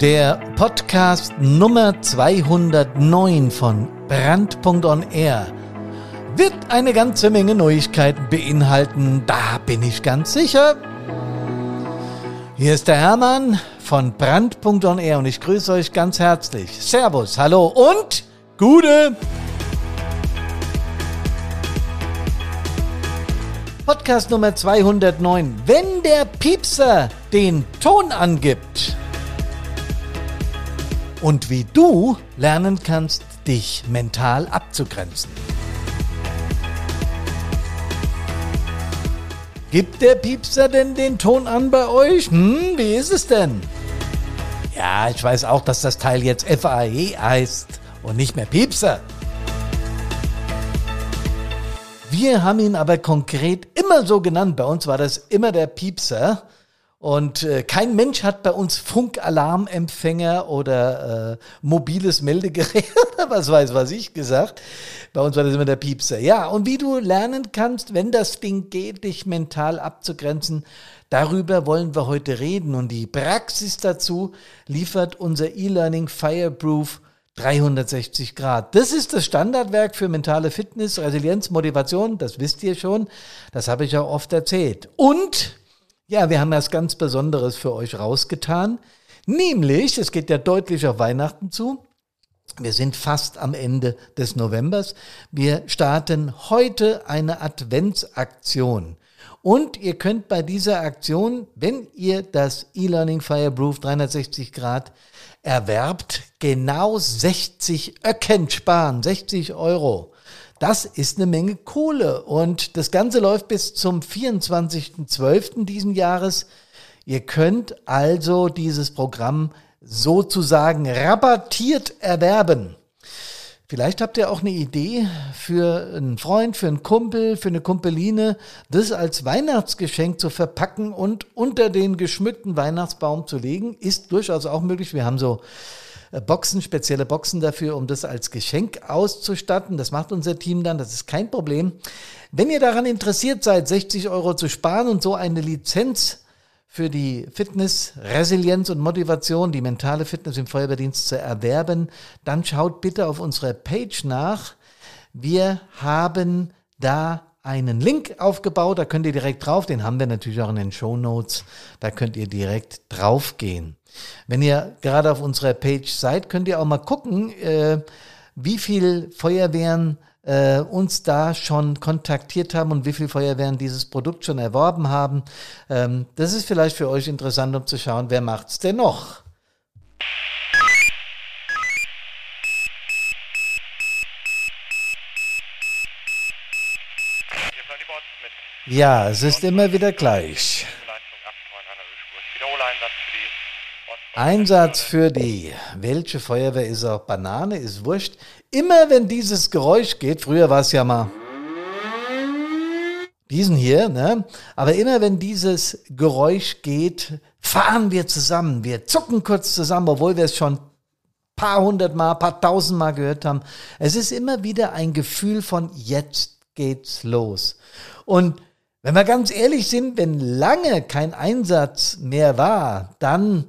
Der Podcast Nummer 209 von Brand.on Air wird eine ganze Menge Neuigkeiten beinhalten, da bin ich ganz sicher. Hier ist der Hermann von Brand.on Air und ich grüße euch ganz herzlich. Servus, hallo und Gute! Podcast Nummer 209. Wenn der Piepser den Ton angibt und wie du lernen kannst, dich mental abzugrenzen. Gibt der Piepser denn den Ton an bei euch? Hm, wie ist es denn? Ja, ich weiß auch, dass das Teil jetzt FAE heißt und nicht mehr Piepser. Wir haben ihn aber konkret immer so genannt. Bei uns war das immer der Piepser. Und äh, kein Mensch hat bei uns Funkalarmempfänger oder äh, mobiles Meldegerät oder was weiß was ich gesagt. Bei uns war das immer der Piepser. Ja, und wie du lernen kannst, wenn das Ding geht, dich mental abzugrenzen, darüber wollen wir heute reden. Und die Praxis dazu liefert unser E-Learning Fireproof 360 Grad. Das ist das Standardwerk für mentale Fitness, Resilienz, Motivation. Das wisst ihr schon. Das habe ich auch oft erzählt. Und ja, wir haben was ganz Besonderes für euch rausgetan. Nämlich, es geht ja deutlich auf Weihnachten zu. Wir sind fast am Ende des Novembers. Wir starten heute eine Adventsaktion. Und ihr könnt bei dieser Aktion, wenn ihr das E-Learning Fireproof 360 Grad erwerbt, genau 60 Öcken sparen, 60 Euro. Das ist eine Menge Kohle und das Ganze läuft bis zum 24.12. diesen Jahres. Ihr könnt also dieses Programm sozusagen rabattiert erwerben. Vielleicht habt ihr auch eine Idee für einen Freund, für einen Kumpel, für eine Kumpeline, das als Weihnachtsgeschenk zu verpacken und unter den geschmückten Weihnachtsbaum zu legen. Ist durchaus auch möglich. Wir haben so äh, Boxen, spezielle Boxen dafür, um das als Geschenk auszustatten. Das macht unser Team dann, das ist kein Problem. Wenn ihr daran interessiert seid, 60 Euro zu sparen und so eine Lizenz für die Fitness, Resilienz und Motivation, die mentale Fitness im Feuerwehrdienst zu erwerben, dann schaut bitte auf unserer Page nach. Wir haben da einen Link aufgebaut, da könnt ihr direkt drauf, den haben wir natürlich auch in den Show Notes, da könnt ihr direkt drauf gehen. Wenn ihr gerade auf unserer Page seid, könnt ihr auch mal gucken, äh, wie viel Feuerwehren äh, uns da schon kontaktiert haben und wie viele Feuerwehren dieses Produkt schon erworben haben. Ähm, das ist vielleicht für euch interessant, um zu schauen, wer macht's denn noch? Ja, es ist immer wieder gleich. Einsatz für die. Welche Feuerwehr ist auch Banane, ist wurscht. Immer wenn dieses Geräusch geht, früher war es ja mal diesen hier, ne? Aber immer wenn dieses Geräusch geht, fahren wir zusammen. Wir zucken kurz zusammen, obwohl wir es schon paar hundert Mal, paar tausend Mal gehört haben. Es ist immer wieder ein Gefühl von jetzt geht's los. Und wenn wir ganz ehrlich sind, wenn lange kein Einsatz mehr war, dann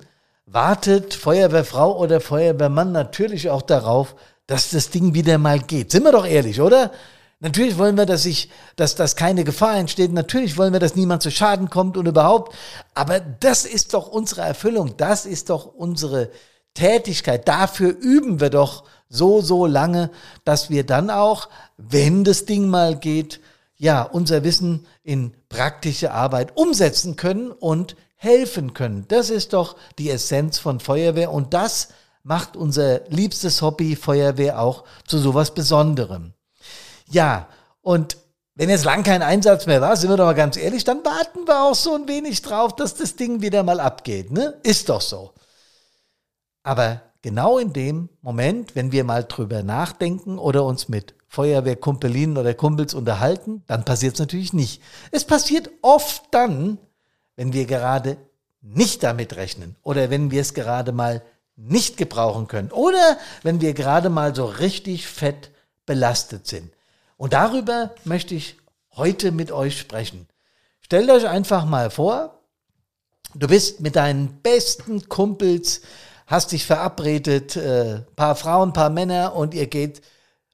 wartet Feuerwehrfrau oder Feuerwehrmann natürlich auch darauf, dass das Ding wieder mal geht. Sind wir doch ehrlich, oder? Natürlich wollen wir, dass ich, dass, dass keine Gefahr entsteht. Natürlich wollen wir, dass niemand zu Schaden kommt und überhaupt. Aber das ist doch unsere Erfüllung. Das ist doch unsere Tätigkeit. Dafür üben wir doch so, so lange, dass wir dann auch, wenn das Ding mal geht, ja, unser Wissen in praktische Arbeit umsetzen können und helfen können. Das ist doch die Essenz von Feuerwehr und das macht unser liebstes Hobby Feuerwehr auch zu sowas Besonderem. Ja, und wenn jetzt lang kein Einsatz mehr war, sind wir doch mal ganz ehrlich, dann warten wir auch so ein wenig drauf, dass das Ding wieder mal abgeht. Ne? Ist doch so. Aber genau in dem Moment, wenn wir mal drüber nachdenken oder uns mit Feuerwehrkumpelinen oder Kumpels unterhalten, dann passiert es natürlich nicht. Es passiert oft dann, wenn wir gerade nicht damit rechnen oder wenn wir es gerade mal nicht gebrauchen können oder wenn wir gerade mal so richtig fett belastet sind. Und darüber möchte ich heute mit euch sprechen. Stellt euch einfach mal vor, du bist mit deinen besten Kumpels, hast dich verabredet, äh, paar Frauen, paar Männer und ihr geht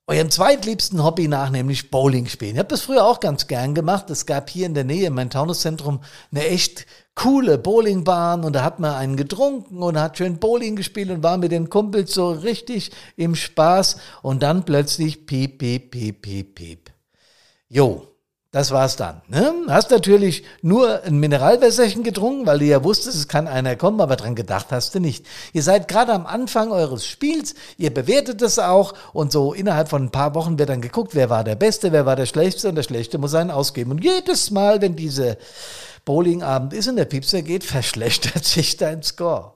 eurem zweitliebsten Hobby nach, nämlich Bowling spielen. Ich habe das früher auch ganz gern gemacht. Es gab hier in der Nähe, in meinem Taunuszentrum, eine echt coole Bowlingbahn und da hat man einen getrunken und hat schön Bowling gespielt und war mit den Kumpels so richtig im Spaß und dann plötzlich piep, piep, piep, piep, piep. Jo, das war's dann. Ne? Hast natürlich nur ein Mineralwässerchen getrunken, weil du ja wusstest, es kann einer kommen, aber dran gedacht hast du nicht. Ihr seid gerade am Anfang eures Spiels, ihr bewertet es auch und so innerhalb von ein paar Wochen wird dann geguckt, wer war der Beste, wer war der Schlechteste und der Schlechte muss einen ausgeben. Und jedes Mal, wenn diese Bowlingabend ist und der Piepser geht, verschlechtert sich dein Score.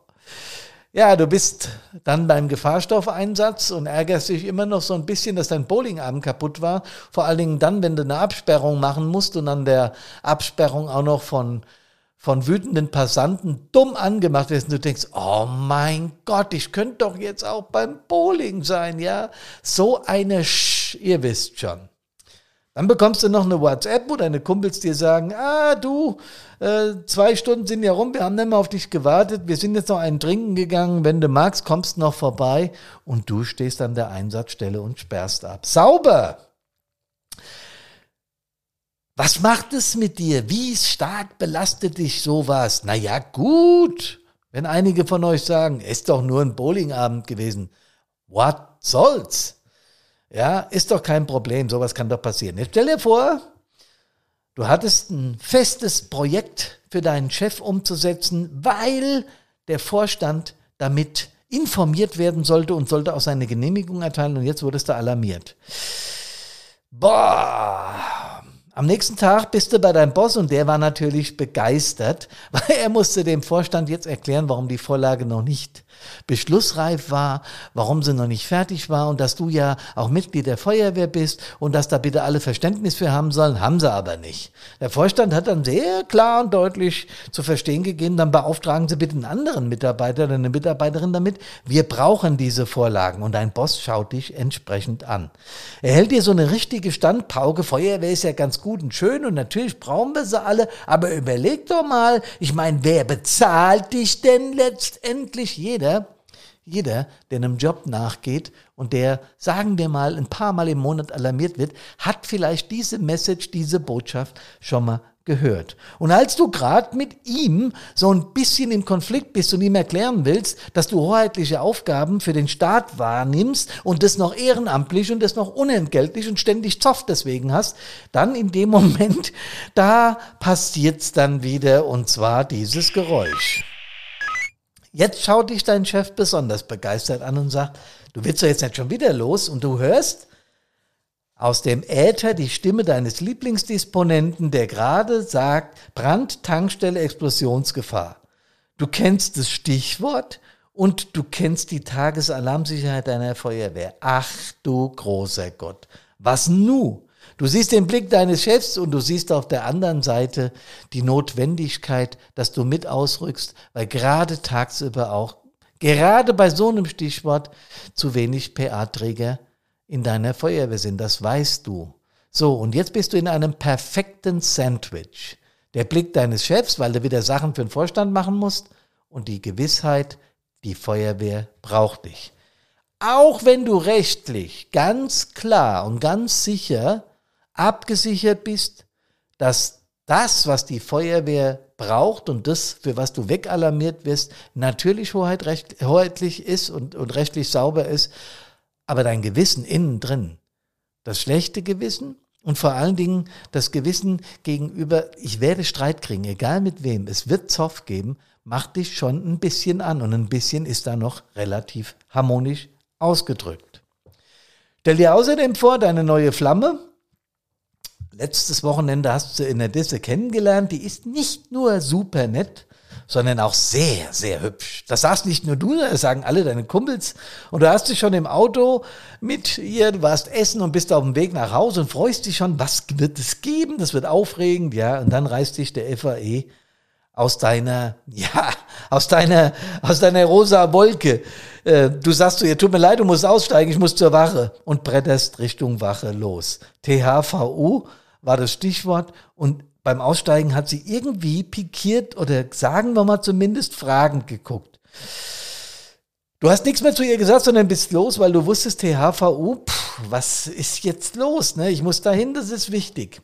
Ja, du bist dann beim Gefahrstoffeinsatz und ärgerst dich immer noch so ein bisschen, dass dein Bowlingabend kaputt war. Vor allen Dingen dann, wenn du eine Absperrung machen musst und an der Absperrung auch noch von, von wütenden Passanten dumm angemacht wirst und du denkst, oh mein Gott, ich könnte doch jetzt auch beim Bowling sein, ja? So eine Sch, ihr wisst schon. Dann bekommst du noch eine WhatsApp, wo deine Kumpels dir sagen, ah du, äh, zwei Stunden sind ja rum, wir haben nicht mehr auf dich gewartet, wir sind jetzt noch einen trinken gegangen, wenn du magst, kommst noch vorbei und du stehst an der Einsatzstelle und sperrst ab. Sauber! Was macht es mit dir? Wie stark belastet dich sowas? Naja, gut. Wenn einige von euch sagen, ist doch nur ein Bowlingabend gewesen. What soll's? Ja, ist doch kein Problem, sowas kann doch passieren. Jetzt stell dir vor, du hattest ein festes Projekt für deinen Chef umzusetzen, weil der Vorstand damit informiert werden sollte und sollte auch seine Genehmigung erteilen und jetzt wurdest du alarmiert. Boah, am nächsten Tag bist du bei deinem Boss und der war natürlich begeistert, weil er musste dem Vorstand jetzt erklären, warum die Vorlage noch nicht beschlussreif war, warum sie noch nicht fertig war und dass du ja auch Mitglied der Feuerwehr bist und dass da bitte alle Verständnis für haben sollen, haben sie aber nicht. Der Vorstand hat dann sehr klar und deutlich zu verstehen gegeben, dann beauftragen sie bitte einen anderen Mitarbeiter oder eine Mitarbeiterin damit, wir brauchen diese Vorlagen und dein Boss schaut dich entsprechend an. Er hält dir so eine richtige Standpauke, Feuerwehr ist ja ganz gut und schön und natürlich brauchen wir sie alle, aber überleg doch mal, ich meine, wer bezahlt dich denn letztendlich? Jeder jeder, jeder, der einem Job nachgeht und der, sagen wir mal, ein paar Mal im Monat alarmiert wird, hat vielleicht diese Message, diese Botschaft schon mal gehört. Und als du gerade mit ihm so ein bisschen im Konflikt bist und ihm erklären willst, dass du hoheitliche Aufgaben für den Staat wahrnimmst und das noch ehrenamtlich und das noch unentgeltlich und ständig Zoff deswegen hast, dann in dem Moment, da passiert's dann wieder und zwar dieses Geräusch. Jetzt schaut dich dein Chef besonders begeistert an und sagt, du willst doch jetzt nicht schon wieder los und du hörst aus dem Äther die Stimme deines Lieblingsdisponenten, der gerade sagt, Brand, Tankstelle, Explosionsgefahr. Du kennst das Stichwort und du kennst die Tagesalarmsicherheit deiner Feuerwehr. Ach du großer Gott. Was nu? Du siehst den Blick deines Chefs und du siehst auf der anderen Seite die Notwendigkeit, dass du mit ausrückst, weil gerade tagsüber auch, gerade bei so einem Stichwort, zu wenig PA-Träger in deiner Feuerwehr sind. Das weißt du. So, und jetzt bist du in einem perfekten Sandwich. Der Blick deines Chefs, weil du wieder Sachen für den Vorstand machen musst, und die Gewissheit, die Feuerwehr braucht dich. Auch wenn du rechtlich ganz klar und ganz sicher abgesichert bist, dass das, was die Feuerwehr braucht und das, für was du wegalarmiert wirst, natürlich hoheitlich ist und, und rechtlich sauber ist, aber dein Gewissen innen drin, das schlechte Gewissen und vor allen Dingen das Gewissen gegenüber, ich werde Streit kriegen, egal mit wem, es wird Zoff geben, macht dich schon ein bisschen an und ein bisschen ist da noch relativ harmonisch ausgedrückt. Stell dir außerdem vor, deine neue Flamme, letztes Wochenende hast du in der Disse kennengelernt. Die ist nicht nur super nett, sondern auch sehr, sehr hübsch. Das sagst nicht nur du, das sagen alle deine Kumpels. Und du hast dich schon im Auto mit ihr, du warst essen und bist auf dem Weg nach Hause und freust dich schon, was wird es geben? Das wird aufregend, ja. Und dann reißt dich der FAE aus deiner, ja, aus deiner, aus deiner rosa Wolke. Äh, du sagst zu ihr, tut mir leid, du musst aussteigen, ich muss zur Wache und bretterst Richtung Wache los. THVU war das Stichwort und beim Aussteigen hat sie irgendwie pikiert oder sagen wir mal zumindest fragend geguckt. Du hast nichts mehr zu ihr gesagt, sondern bist los, weil du wusstest, THVU, pff, was ist jetzt los? Ne? Ich muss dahin, das ist wichtig.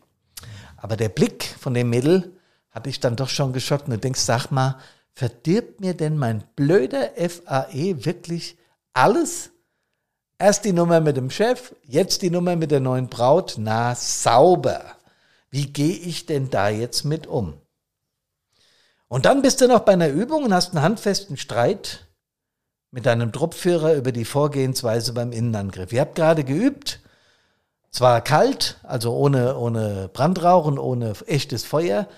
Aber der Blick von dem Mädel hat dich dann doch schon geschockt und du denkst, sag mal, verdirbt mir denn mein blöder FAE wirklich alles? Erst die Nummer mit dem Chef, jetzt die Nummer mit der neuen Braut. Na, sauber. Wie gehe ich denn da jetzt mit um? Und dann bist du noch bei einer Übung und hast einen handfesten Streit mit deinem Truppführer über die Vorgehensweise beim Innenangriff. Ihr habt gerade geübt, zwar kalt, also ohne, ohne Brandrauch und ohne echtes Feuer,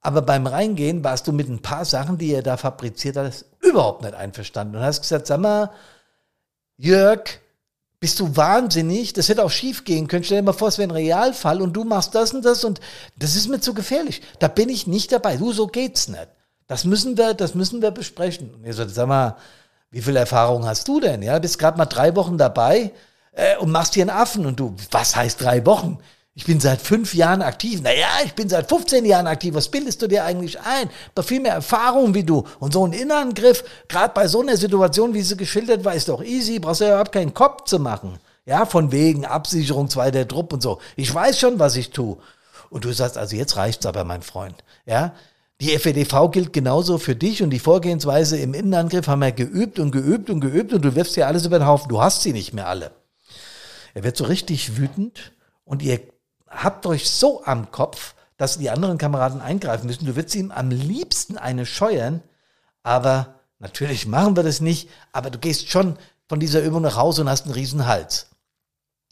aber beim Reingehen warst du mit ein paar Sachen, die ihr da fabriziert habt, überhaupt nicht einverstanden und hast gesagt, sag mal, Jörg, bist du wahnsinnig? Das hätte auch schief gehen können. Stell dir mal vor, es wäre ein Realfall und du machst das und das und das ist mir zu gefährlich. Da bin ich nicht dabei. Du, so geht's nicht. Das müssen wir, das müssen wir besprechen. Und ich so, sag mal, wie viel Erfahrung hast du denn? Ja, bist gerade mal drei Wochen dabei äh, und machst hier einen Affen und du, was heißt drei Wochen? Ich bin seit fünf Jahren aktiv. Naja, ich bin seit 15 Jahren aktiv. Was bildest du dir eigentlich ein? Doch viel mehr Erfahrung wie du. Und so ein Innenangriff, gerade bei so einer Situation, wie sie geschildert war, ist doch easy. Brauchst du ja überhaupt keinen Kopf zu machen. Ja, von wegen Absicherung, zweiter Trupp und so. Ich weiß schon, was ich tue. Und du sagst, also jetzt reicht's aber, mein Freund. Ja, die FEDV gilt genauso für dich und die Vorgehensweise im Innenangriff haben wir geübt und geübt und geübt und du wirfst ja alles über den Haufen. Du hast sie nicht mehr alle. Er wird so richtig wütend und ihr habt euch so am Kopf, dass die anderen Kameraden eingreifen müssen. Du würdest ihm am liebsten eine scheuern, aber natürlich machen wir das nicht, aber du gehst schon von dieser Übung nach Hause und hast einen riesen Hals.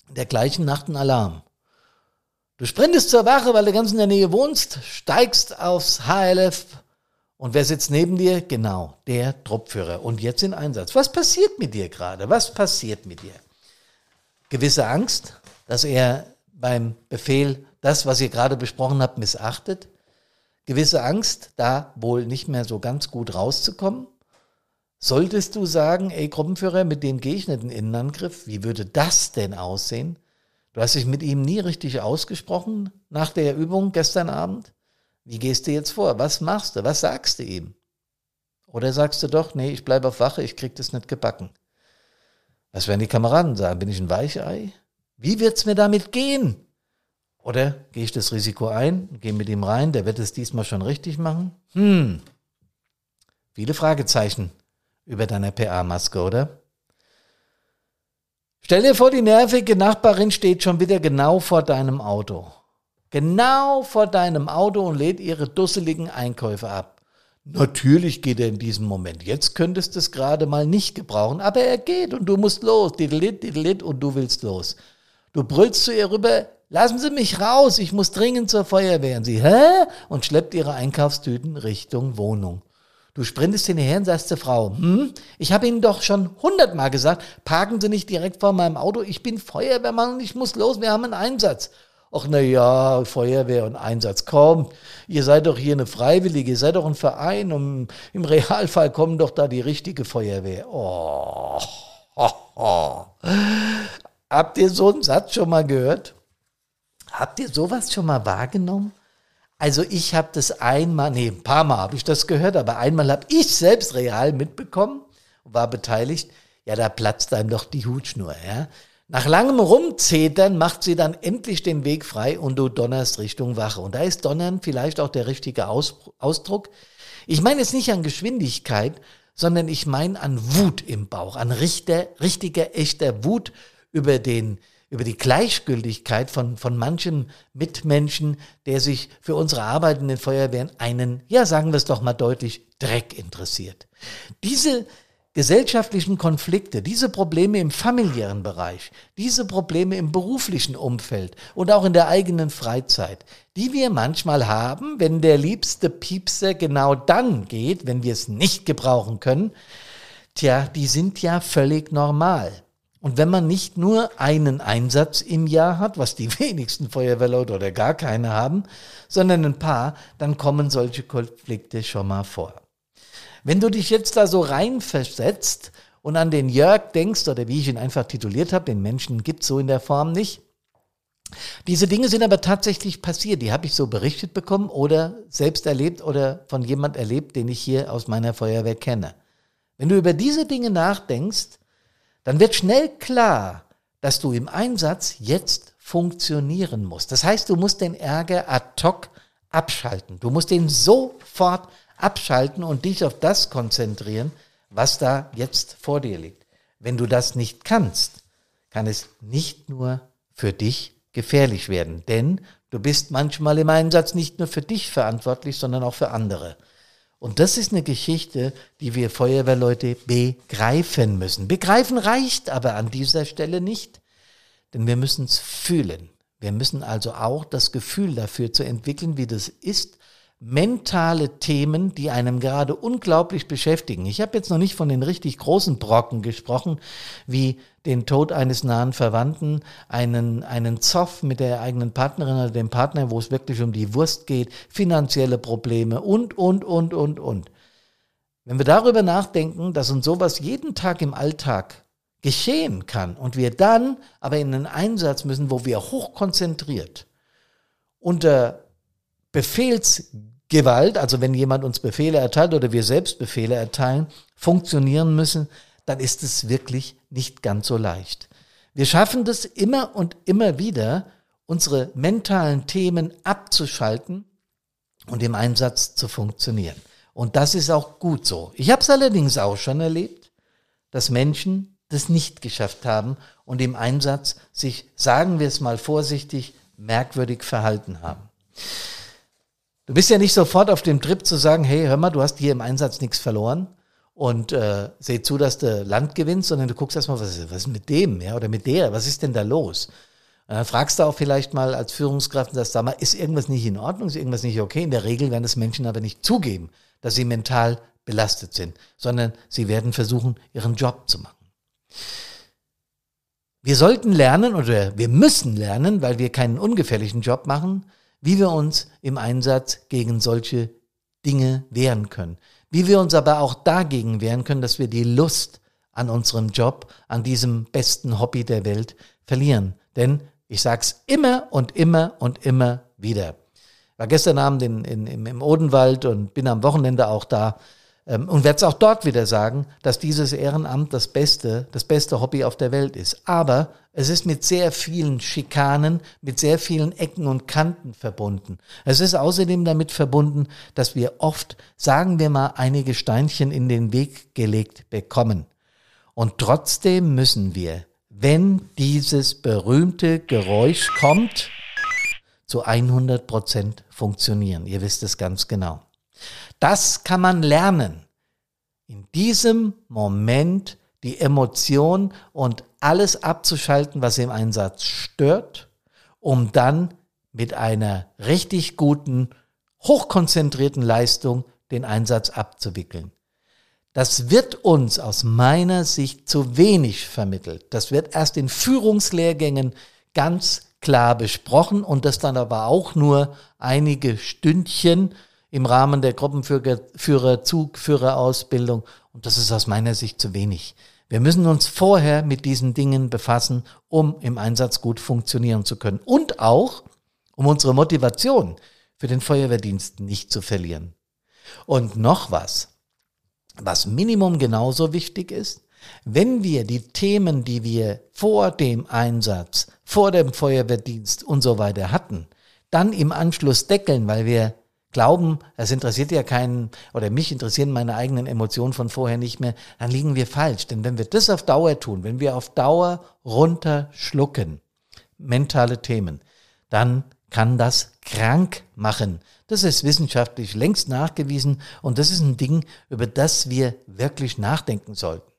In der gleichen Nacht ein Alarm. Du sprintest zur Wache, weil du ganz in der Nähe wohnst, steigst aufs HLF und wer sitzt neben dir? Genau, der Truppführer. Und jetzt in Einsatz. Was passiert mit dir gerade? Was passiert mit dir? Gewisse Angst, dass er beim Befehl das, was ihr gerade besprochen habt, missachtet. Gewisse Angst, da wohl nicht mehr so ganz gut rauszukommen. Solltest du sagen, ey Gruppenführer, mit dem gehe ich nicht in den Innenangriff, wie würde das denn aussehen? Du hast dich mit ihm nie richtig ausgesprochen nach der Übung gestern Abend. Wie gehst du jetzt vor? Was machst du? Was sagst du ihm? Oder sagst du doch, nee, ich bleibe auf Wache, ich krieg das nicht gebacken. Was werden die Kameraden sagen? Bin ich ein Weichei? Wie wird's mir damit gehen? Oder gehe ich das Risiko ein, gehe mit ihm rein, der wird es diesmal schon richtig machen? Hm. Viele Fragezeichen über deiner PA-Maske, oder? Stell dir vor, die nervige Nachbarin steht schon wieder genau vor deinem Auto. Genau vor deinem Auto und lädt ihre dusseligen Einkäufe ab. Natürlich geht er in diesem Moment. Jetzt könntest du es gerade mal nicht gebrauchen, aber er geht und du musst los. Didelit, didelit und du willst los. Du brüllst zu ihr rüber, lassen Sie mich raus, ich muss dringend zur Feuerwehr. Und sie, hä? Und schleppt ihre Einkaufstüten Richtung Wohnung. Du sprintest hinterher und sagst zur Frau, hm, ich habe Ihnen doch schon hundertmal gesagt, parken Sie nicht direkt vor meinem Auto, ich bin Feuerwehrmann und ich muss los, wir haben einen Einsatz. Ach na ja, Feuerwehr und Einsatz, komm, ihr seid doch hier eine Freiwillige, ihr seid doch ein Verein und im Realfall kommen doch da die richtige Feuerwehr. Oh, oh, oh. Habt ihr so einen Satz schon mal gehört? Habt ihr sowas schon mal wahrgenommen? Also ich habe das einmal, nee, ein paar Mal habe ich das gehört, aber einmal habe ich selbst real mitbekommen und war beteiligt. Ja, da platzt einem doch die Hutschnur, ja. Nach langem Rumzetern macht sie dann endlich den Weg frei und du donnerst Richtung Wache. Und da ist Donnern vielleicht auch der richtige Aus Ausdruck. Ich meine jetzt nicht an Geschwindigkeit, sondern ich meine an Wut im Bauch, an richter, richtiger, echter Wut über den über die Gleichgültigkeit von, von manchen Mitmenschen, der sich für unsere Arbeit in den Feuerwehren einen, ja sagen wir es doch mal deutlich, Dreck interessiert. Diese gesellschaftlichen Konflikte, diese Probleme im familiären Bereich, diese Probleme im beruflichen Umfeld und auch in der eigenen Freizeit, die wir manchmal haben, wenn der liebste Piepser genau dann geht, wenn wir es nicht gebrauchen können, tja, die sind ja völlig normal. Und wenn man nicht nur einen Einsatz im Jahr hat, was die wenigsten Feuerwehrleute oder gar keine haben, sondern ein paar, dann kommen solche Konflikte schon mal vor. Wenn du dich jetzt da so reinversetzt und an den Jörg denkst, oder wie ich ihn einfach tituliert habe, den Menschen gibt's so in der Form nicht, diese Dinge sind aber tatsächlich passiert. Die habe ich so berichtet bekommen oder selbst erlebt oder von jemand erlebt, den ich hier aus meiner Feuerwehr kenne. Wenn du über diese Dinge nachdenkst, dann wird schnell klar, dass du im Einsatz jetzt funktionieren musst. Das heißt, du musst den Ärger ad hoc abschalten. Du musst den sofort abschalten und dich auf das konzentrieren, was da jetzt vor dir liegt. Wenn du das nicht kannst, kann es nicht nur für dich gefährlich werden, denn du bist manchmal im Einsatz nicht nur für dich verantwortlich, sondern auch für andere. Und das ist eine Geschichte, die wir Feuerwehrleute begreifen müssen. Begreifen reicht aber an dieser Stelle nicht, denn wir müssen es fühlen. Wir müssen also auch das Gefühl dafür zu entwickeln, wie das ist, mentale Themen, die einem gerade unglaublich beschäftigen. Ich habe jetzt noch nicht von den richtig großen Brocken gesprochen, wie den Tod eines nahen Verwandten, einen, einen Zoff mit der eigenen Partnerin oder dem Partner, wo es wirklich um die Wurst geht, finanzielle Probleme und, und, und, und, und. Wenn wir darüber nachdenken, dass uns sowas jeden Tag im Alltag geschehen kann und wir dann aber in einen Einsatz müssen, wo wir hochkonzentriert unter Befehls Gewalt, also wenn jemand uns Befehle erteilt oder wir selbst Befehle erteilen, funktionieren müssen, dann ist es wirklich nicht ganz so leicht. Wir schaffen das immer und immer wieder, unsere mentalen Themen abzuschalten und im Einsatz zu funktionieren. Und das ist auch gut so. Ich habe es allerdings auch schon erlebt, dass Menschen das nicht geschafft haben und im Einsatz sich, sagen wir es mal vorsichtig, merkwürdig verhalten haben. Du bist ja nicht sofort auf dem Trip zu sagen, hey, hör mal, du hast hier im Einsatz nichts verloren und äh, seh zu, dass du Land gewinnst, sondern du guckst erstmal, was, was ist mit dem, ja, oder mit der, was ist denn da los? Und dann fragst du auch vielleicht mal als Führungskraft und sagst, sag mal, ist irgendwas nicht in Ordnung, ist irgendwas nicht okay? In der Regel werden das Menschen aber nicht zugeben, dass sie mental belastet sind, sondern sie werden versuchen, ihren Job zu machen. Wir sollten lernen oder wir müssen lernen, weil wir keinen ungefährlichen Job machen, wie wir uns im Einsatz gegen solche Dinge wehren können. Wie wir uns aber auch dagegen wehren können, dass wir die Lust an unserem Job, an diesem besten Hobby der Welt verlieren. Denn ich sag's immer und immer und immer wieder. Ich war gestern Abend in, in, im Odenwald und bin am Wochenende auch da und werde es auch dort wieder sagen, dass dieses Ehrenamt das beste, das beste Hobby auf der Welt ist. Aber es ist mit sehr vielen Schikanen, mit sehr vielen Ecken und Kanten verbunden. Es ist außerdem damit verbunden, dass wir oft, sagen wir mal, einige Steinchen in den Weg gelegt bekommen. Und trotzdem müssen wir, wenn dieses berühmte Geräusch kommt, zu 100 Prozent funktionieren. Ihr wisst es ganz genau. Das kann man lernen. In diesem Moment die Emotion und alles abzuschalten, was im Einsatz stört, um dann mit einer richtig guten, hochkonzentrierten Leistung den Einsatz abzuwickeln. Das wird uns aus meiner Sicht zu wenig vermittelt. Das wird erst in Führungslehrgängen ganz klar besprochen und das dann aber auch nur einige Stündchen im Rahmen der Gruppenführer, Zugführerausbildung. Und das ist aus meiner Sicht zu wenig. Wir müssen uns vorher mit diesen Dingen befassen, um im Einsatz gut funktionieren zu können. Und auch, um unsere Motivation für den Feuerwehrdienst nicht zu verlieren. Und noch was, was Minimum genauso wichtig ist, wenn wir die Themen, die wir vor dem Einsatz, vor dem Feuerwehrdienst und so weiter hatten, dann im Anschluss deckeln, weil wir glauben, es interessiert ja keinen oder mich interessieren meine eigenen Emotionen von vorher nicht mehr, dann liegen wir falsch. Denn wenn wir das auf Dauer tun, wenn wir auf Dauer runterschlucken, mentale Themen, dann kann das krank machen. Das ist wissenschaftlich längst nachgewiesen und das ist ein Ding, über das wir wirklich nachdenken sollten.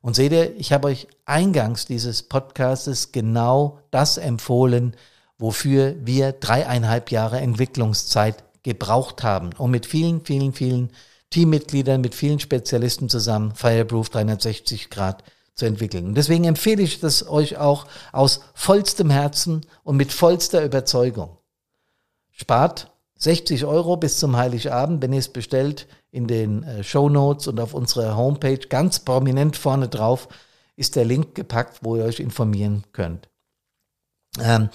Und seht ihr, ich habe euch eingangs dieses Podcastes genau das empfohlen, wofür wir dreieinhalb Jahre Entwicklungszeit gebraucht haben, um mit vielen, vielen, vielen Teammitgliedern, mit vielen Spezialisten zusammen Fireproof 360 Grad zu entwickeln. Und deswegen empfehle ich das euch auch aus vollstem Herzen und mit vollster Überzeugung. Spart 60 Euro bis zum Heiligabend, wenn ihr es bestellt, in den äh, Show Notes und auf unserer Homepage ganz prominent vorne drauf ist der Link gepackt, wo ihr euch informieren könnt. Ähm,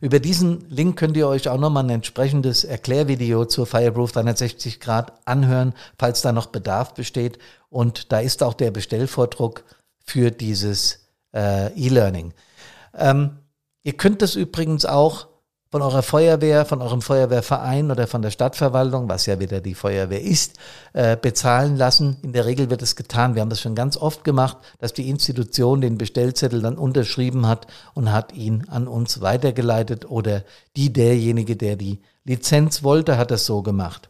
über diesen Link könnt ihr euch auch nochmal ein entsprechendes Erklärvideo zur Fireproof 360 Grad anhören, falls da noch Bedarf besteht. Und da ist auch der Bestellvordruck für dieses äh, E-Learning. Ähm, ihr könnt das übrigens auch von eurer Feuerwehr, von eurem Feuerwehrverein oder von der Stadtverwaltung, was ja wieder die Feuerwehr ist, äh, bezahlen lassen. In der Regel wird es getan. Wir haben das schon ganz oft gemacht, dass die Institution den Bestellzettel dann unterschrieben hat und hat ihn an uns weitergeleitet oder die derjenige, der die Lizenz wollte, hat das so gemacht.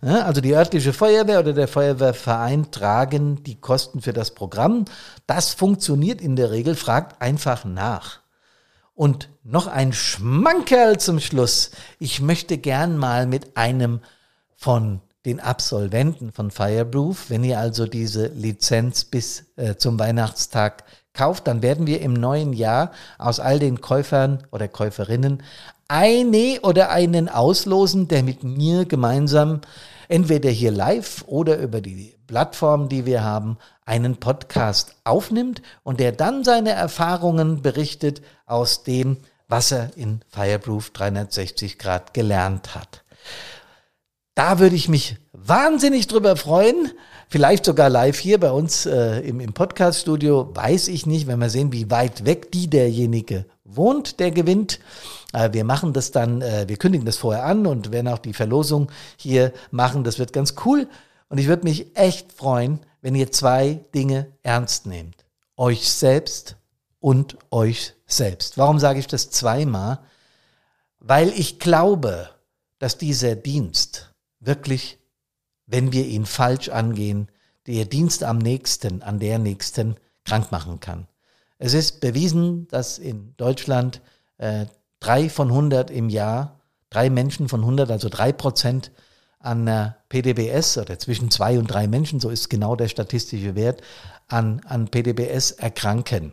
Also die örtliche Feuerwehr oder der Feuerwehrverein tragen die Kosten für das Programm. Das funktioniert in der Regel, fragt einfach nach. Und noch ein Schmankerl zum Schluss. Ich möchte gern mal mit einem von den Absolventen von Fireproof, wenn ihr also diese Lizenz bis äh, zum Weihnachtstag kauft, dann werden wir im neuen Jahr aus all den Käufern oder Käuferinnen eine oder einen auslosen, der mit mir gemeinsam entweder hier live oder über die Plattform, die wir haben, einen Podcast aufnimmt und der dann seine Erfahrungen berichtet aus dem, was er in Fireproof 360 Grad gelernt hat. Da würde ich mich wahnsinnig drüber freuen. Vielleicht sogar live hier bei uns äh, im, im Podcast-Studio. Weiß ich nicht, wenn wir sehen, wie weit weg die derjenige wohnt, der gewinnt. Äh, wir machen das dann, äh, wir kündigen das vorher an und werden auch die Verlosung hier machen. Das wird ganz cool. Und ich würde mich echt freuen, wenn ihr zwei Dinge ernst nehmt. Euch selbst und euch selbst. Warum sage ich das zweimal? Weil ich glaube, dass dieser Dienst wirklich, wenn wir ihn falsch angehen, der Dienst am nächsten, an der nächsten krank machen kann. Es ist bewiesen, dass in Deutschland äh, drei von 100 im Jahr, drei Menschen von 100, also drei Prozent an PDBS oder zwischen zwei und drei Menschen, so ist genau der statistische Wert, an, an PDBS erkranken.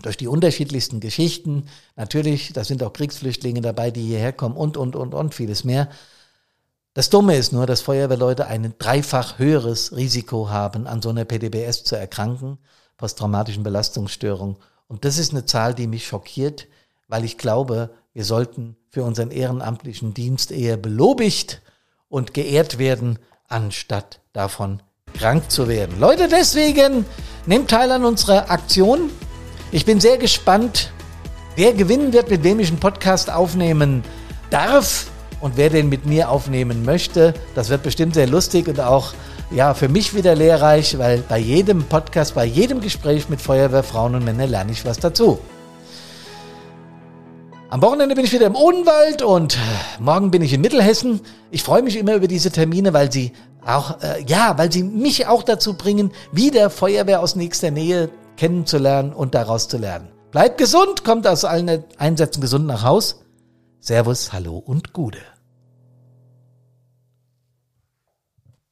Durch die unterschiedlichsten Geschichten, natürlich, da sind auch Kriegsflüchtlinge dabei, die hierher kommen und, und, und, und vieles mehr. Das Dumme ist nur, dass Feuerwehrleute ein dreifach höheres Risiko haben, an so einer PDBS zu erkranken, posttraumatischen Belastungsstörung. Und das ist eine Zahl, die mich schockiert, weil ich glaube, wir sollten für unseren ehrenamtlichen Dienst eher belobigt und geehrt werden, anstatt davon krank zu werden. Leute, deswegen nehmt teil an unserer Aktion. Ich bin sehr gespannt, wer gewinnen wird, mit wem ich einen Podcast aufnehmen darf und wer den mit mir aufnehmen möchte. Das wird bestimmt sehr lustig und auch ja, für mich wieder lehrreich, weil bei jedem Podcast, bei jedem Gespräch mit Feuerwehrfrauen und Männern lerne ich was dazu. Am Wochenende bin ich wieder im Odenwald und morgen bin ich in Mittelhessen. Ich freue mich immer über diese Termine, weil sie auch, äh, ja, weil sie mich auch dazu bringen, wieder Feuerwehr aus nächster Nähe kennenzulernen und daraus zu lernen. Bleibt gesund, kommt aus allen Einsätzen gesund nach Haus. Servus, hallo und Gude.